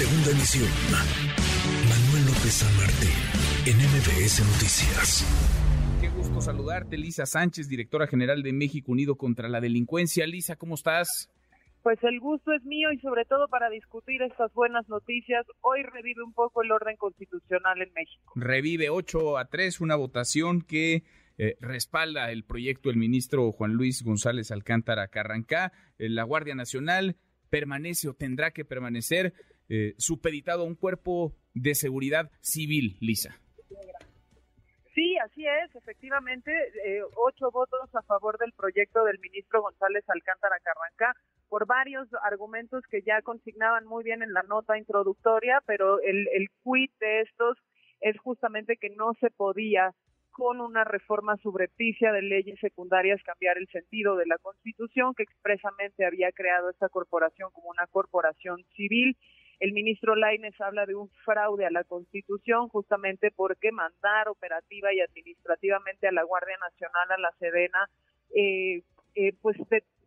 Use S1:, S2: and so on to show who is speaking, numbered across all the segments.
S1: Segunda emisión. Manuel López San Martín, en MBS Noticias.
S2: Qué gusto saludarte, Lisa Sánchez, directora general de México Unido contra la Delincuencia. Lisa, ¿cómo estás?
S3: Pues el gusto es mío y sobre todo para discutir estas buenas noticias, hoy revive un poco el orden constitucional en México.
S2: Revive 8 a 3 una votación que eh, respalda el proyecto del ministro Juan Luis González Alcántara Carrancá. Eh, la Guardia Nacional permanece o tendrá que permanecer eh, supeditado a un cuerpo de seguridad civil, Lisa.
S3: Sí, así es, efectivamente, eh, ocho votos a favor del proyecto del ministro González Alcántara Carrancá por varios argumentos que ya consignaban muy bien en la nota introductoria, pero el, el quid de estos es justamente que no se podía con una reforma subrepticia de leyes secundarias cambiar el sentido de la Constitución que expresamente había creado esta corporación como una corporación civil. El ministro Laines habla de un fraude a la Constitución justamente porque mandar operativa y administrativamente a la Guardia Nacional, a la Sedena, eh, eh, pues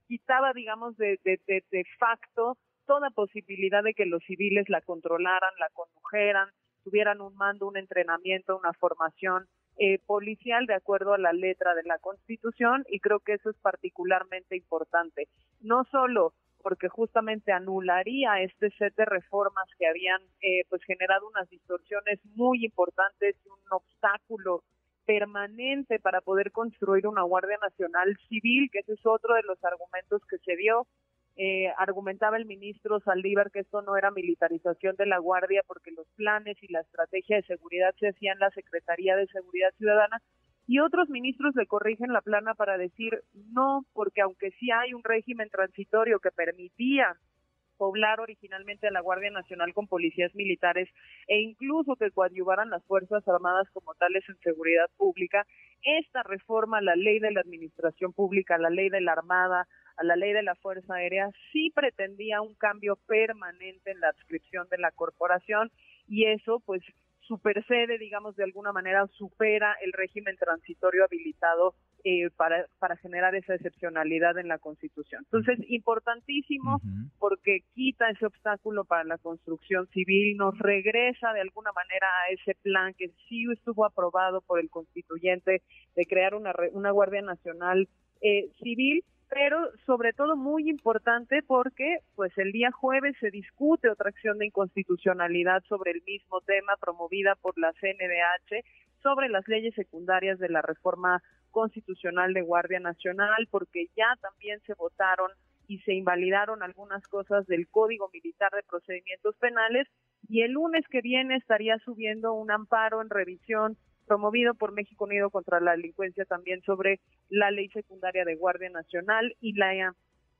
S3: quitaba, digamos, de, de, de, de facto toda posibilidad de que los civiles la controlaran, la condujeran, tuvieran un mando, un entrenamiento, una formación eh, policial de acuerdo a la letra de la Constitución y creo que eso es particularmente importante. No solo porque justamente anularía este set de reformas que habían eh, pues generado unas distorsiones muy importantes y un obstáculo permanente para poder construir una Guardia Nacional Civil, que ese es otro de los argumentos que se dio. Eh, argumentaba el ministro Saldívar que esto no era militarización de la Guardia porque los planes y la estrategia de seguridad se hacían en la Secretaría de Seguridad Ciudadana y otros ministros le corrigen la plana para decir no, porque aunque sí hay un régimen transitorio que permitía poblar originalmente a la Guardia Nacional con policías militares e incluso que coadyuvaran las Fuerzas Armadas como tales en seguridad pública, esta reforma a la ley de la administración pública, a la ley de la Armada, a la ley de la Fuerza Aérea, sí pretendía un cambio permanente en la adscripción de la corporación y eso pues supersede, digamos, de alguna manera supera el régimen transitorio habilitado eh, para, para generar esa excepcionalidad en la Constitución. Entonces, importantísimo porque quita ese obstáculo para la construcción civil, nos regresa de alguna manera a ese plan que sí estuvo aprobado por el constituyente de crear una, una Guardia Nacional eh, Civil pero sobre todo muy importante porque pues el día jueves se discute otra acción de inconstitucionalidad sobre el mismo tema promovida por la CNDH sobre las leyes secundarias de la reforma constitucional de Guardia Nacional porque ya también se votaron y se invalidaron algunas cosas del Código Militar de Procedimientos Penales y el lunes que viene estaría subiendo un amparo en revisión promovido por México Unido contra la delincuencia también sobre la ley secundaria de Guardia Nacional y la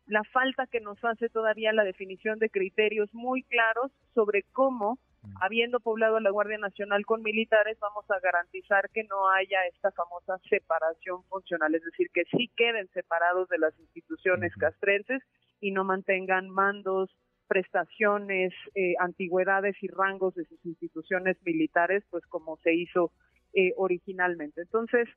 S3: la falta que nos hace todavía la definición de criterios muy claros sobre cómo, mm. habiendo poblado la Guardia Nacional con militares, vamos a garantizar que no haya esta famosa separación funcional, es decir, que sí queden separados de las instituciones castrenses y no mantengan mandos, prestaciones, eh, antigüedades y rangos de sus instituciones militares, pues como se hizo eh, originalmente. Entonces,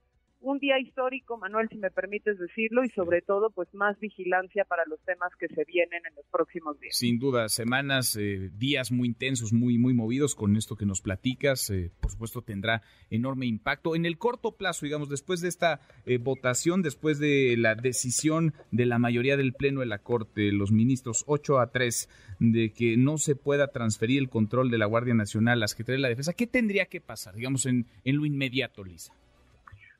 S3: un día histórico, Manuel, si me permites decirlo, y sobre todo, pues más vigilancia para los temas que se vienen en los próximos días.
S2: Sin duda, semanas, eh, días muy intensos, muy, muy movidos con esto que nos platicas. Eh, por supuesto, tendrá enorme impacto. En el corto plazo, digamos, después de esta eh, votación, después de la decisión de la mayoría del Pleno de la Corte, los ministros 8 a 3, de que no se pueda transferir el control de la Guardia Nacional a la Secretaría de la Defensa, ¿qué tendría que pasar, digamos, en, en lo inmediato, Lisa?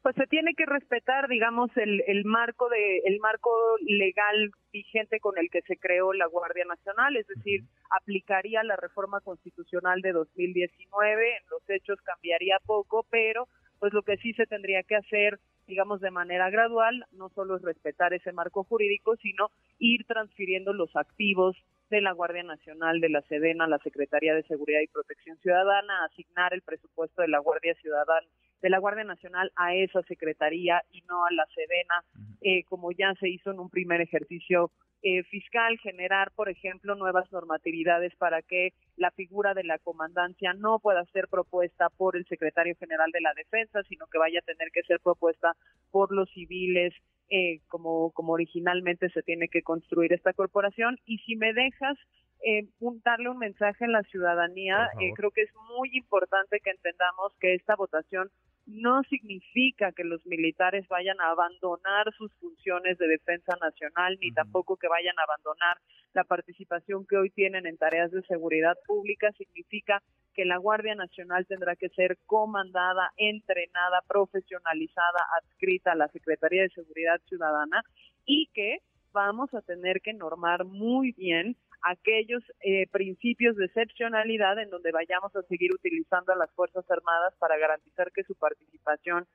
S3: Pues se tiene que respetar, digamos, el, el marco de el marco legal vigente con el que se creó la Guardia Nacional, es decir, aplicaría la reforma constitucional de 2019, en los hechos cambiaría poco, pero pues lo que sí se tendría que hacer, digamos, de manera gradual, no solo es respetar ese marco jurídico, sino ir transfiriendo los activos de la Guardia Nacional, de la Sedena, la Secretaría de Seguridad y Protección Ciudadana, asignar el presupuesto de la Guardia Ciudadana, de la Guardia Nacional a esa secretaría y no a la Sedena, eh, como ya se hizo en un primer ejercicio eh, fiscal, generar, por ejemplo, nuevas normatividades para que la figura de la comandancia no pueda ser propuesta por el secretario general de la Defensa, sino que vaya a tener que ser propuesta por los civiles, eh, como, como originalmente se tiene que construir esta corporación. Y si me dejas, eh, darle un mensaje a la ciudadanía. Eh, creo que es muy importante que entendamos que esta votación no significa que los militares vayan a abandonar sus funciones de defensa nacional, ni tampoco que vayan a abandonar la participación que hoy tienen en tareas de seguridad pública. Significa que la Guardia Nacional tendrá que ser comandada, entrenada, profesionalizada, adscrita a la Secretaría de Seguridad Ciudadana y que vamos a tener que normar muy bien aquellos eh, principios de excepcionalidad en donde vayamos a seguir utilizando a las Fuerzas Armadas para garantizar que su participación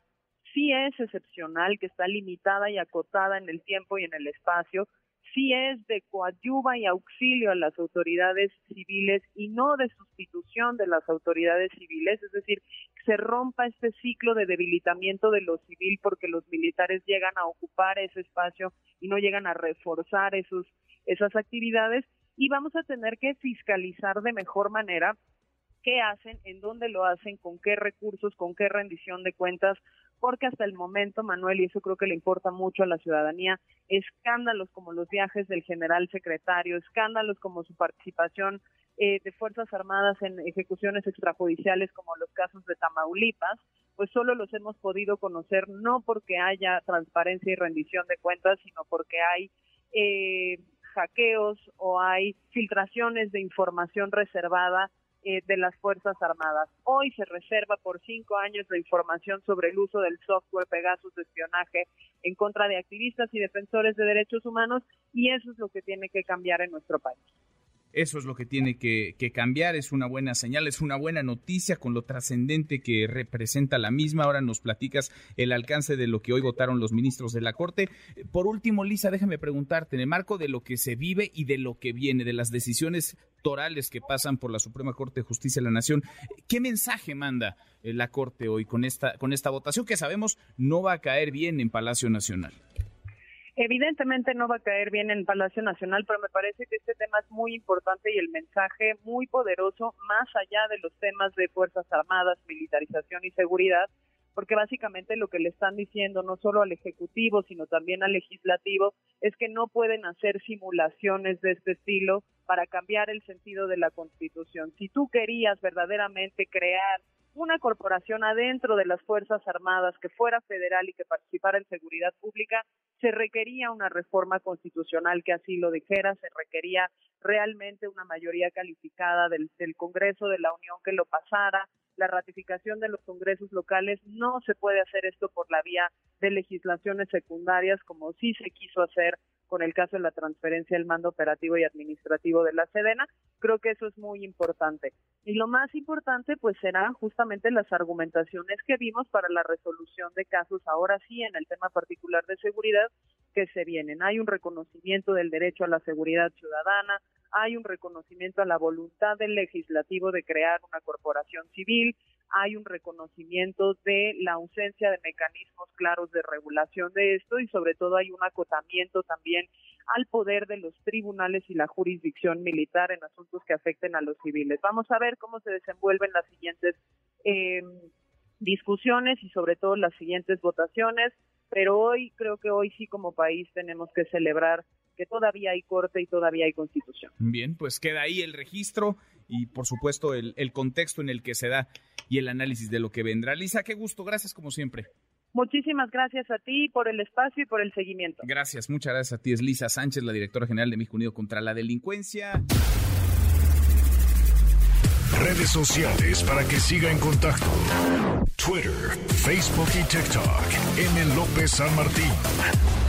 S3: sí es excepcional, que está limitada y acotada en el tiempo y en el espacio, sí es de coadyuva y auxilio a las autoridades civiles y no de sustitución de las autoridades civiles, es decir, se rompa este ciclo de debilitamiento de lo civil porque los militares llegan a ocupar ese espacio y no llegan a reforzar esos, esas actividades y vamos a tener que fiscalizar de mejor manera qué hacen, en dónde lo hacen, con qué recursos, con qué rendición de cuentas, porque hasta el momento, Manuel, y eso creo que le importa mucho a la ciudadanía, escándalos como los viajes del general secretario, escándalos como su participación eh, de Fuerzas Armadas en ejecuciones extrajudiciales como los casos de Tamaulipas, pues solo los hemos podido conocer no porque haya transparencia y rendición de cuentas, sino porque hay eh, hackeos o hay filtraciones de información reservada eh, de las Fuerzas Armadas. Hoy se reserva por cinco años la información sobre el uso del software Pegasus de espionaje en contra de activistas y defensores de derechos humanos y eso es lo que tiene que cambiar en nuestro país.
S2: Eso es lo que tiene que, cambiar, es una buena señal, es una buena noticia con lo trascendente que representa la misma. Ahora nos platicas el alcance de lo que hoy votaron los ministros de la Corte. Por último, Lisa, déjame preguntarte, en el marco de lo que se vive y de lo que viene, de las decisiones torales que pasan por la Suprema Corte de Justicia de la Nación, ¿qué mensaje manda eh, la Corte hoy con esta, con esta votación que sabemos no va a caer bien en Palacio Nacional?
S3: Evidentemente no va a caer bien en Palacio Nacional, pero me parece que este tema es muy importante y el mensaje muy poderoso, más allá de los temas de Fuerzas Armadas, militarización y seguridad, porque básicamente lo que le están diciendo no solo al Ejecutivo, sino también al Legislativo, es que no pueden hacer simulaciones de este estilo para cambiar el sentido de la Constitución. Si tú querías verdaderamente crear una corporación adentro de las Fuerzas Armadas que fuera federal y que participara en seguridad pública, se requería una reforma constitucional que así lo dijera, se requería realmente una mayoría calificada del, del Congreso de la Unión que lo pasara, la ratificación de los congresos locales, no se puede hacer esto por la vía de legislaciones secundarias como sí se quiso hacer con el caso de la transferencia del mando operativo y administrativo de la Sedena. Creo que eso es muy importante. Y lo más importante, pues, serán justamente las argumentaciones que vimos para la resolución de casos, ahora sí, en el tema particular de seguridad, que se vienen. Hay un reconocimiento del derecho a la seguridad ciudadana, hay un reconocimiento a la voluntad del legislativo de crear una corporación civil, hay un reconocimiento de la ausencia de mecanismos claros de regulación de esto y sobre todo hay un acotamiento también al poder de los tribunales y la jurisdicción militar en asuntos que afecten a los civiles. Vamos a ver cómo se desenvuelven las siguientes eh, discusiones y sobre todo las siguientes votaciones, pero hoy creo que hoy sí como país tenemos que celebrar que todavía hay corte y todavía hay constitución.
S2: Bien, pues queda ahí el registro y por supuesto el contexto en el que se da y el análisis de lo que vendrá. Lisa, qué gusto, gracias como siempre.
S3: Muchísimas gracias a ti por el espacio y por el seguimiento.
S2: Gracias, muchas gracias a ti. Es Lisa Sánchez, la directora general de México Unido contra la Delincuencia.
S1: Redes sociales para que siga en contacto: Twitter, Facebook y TikTok. M. López San Martín.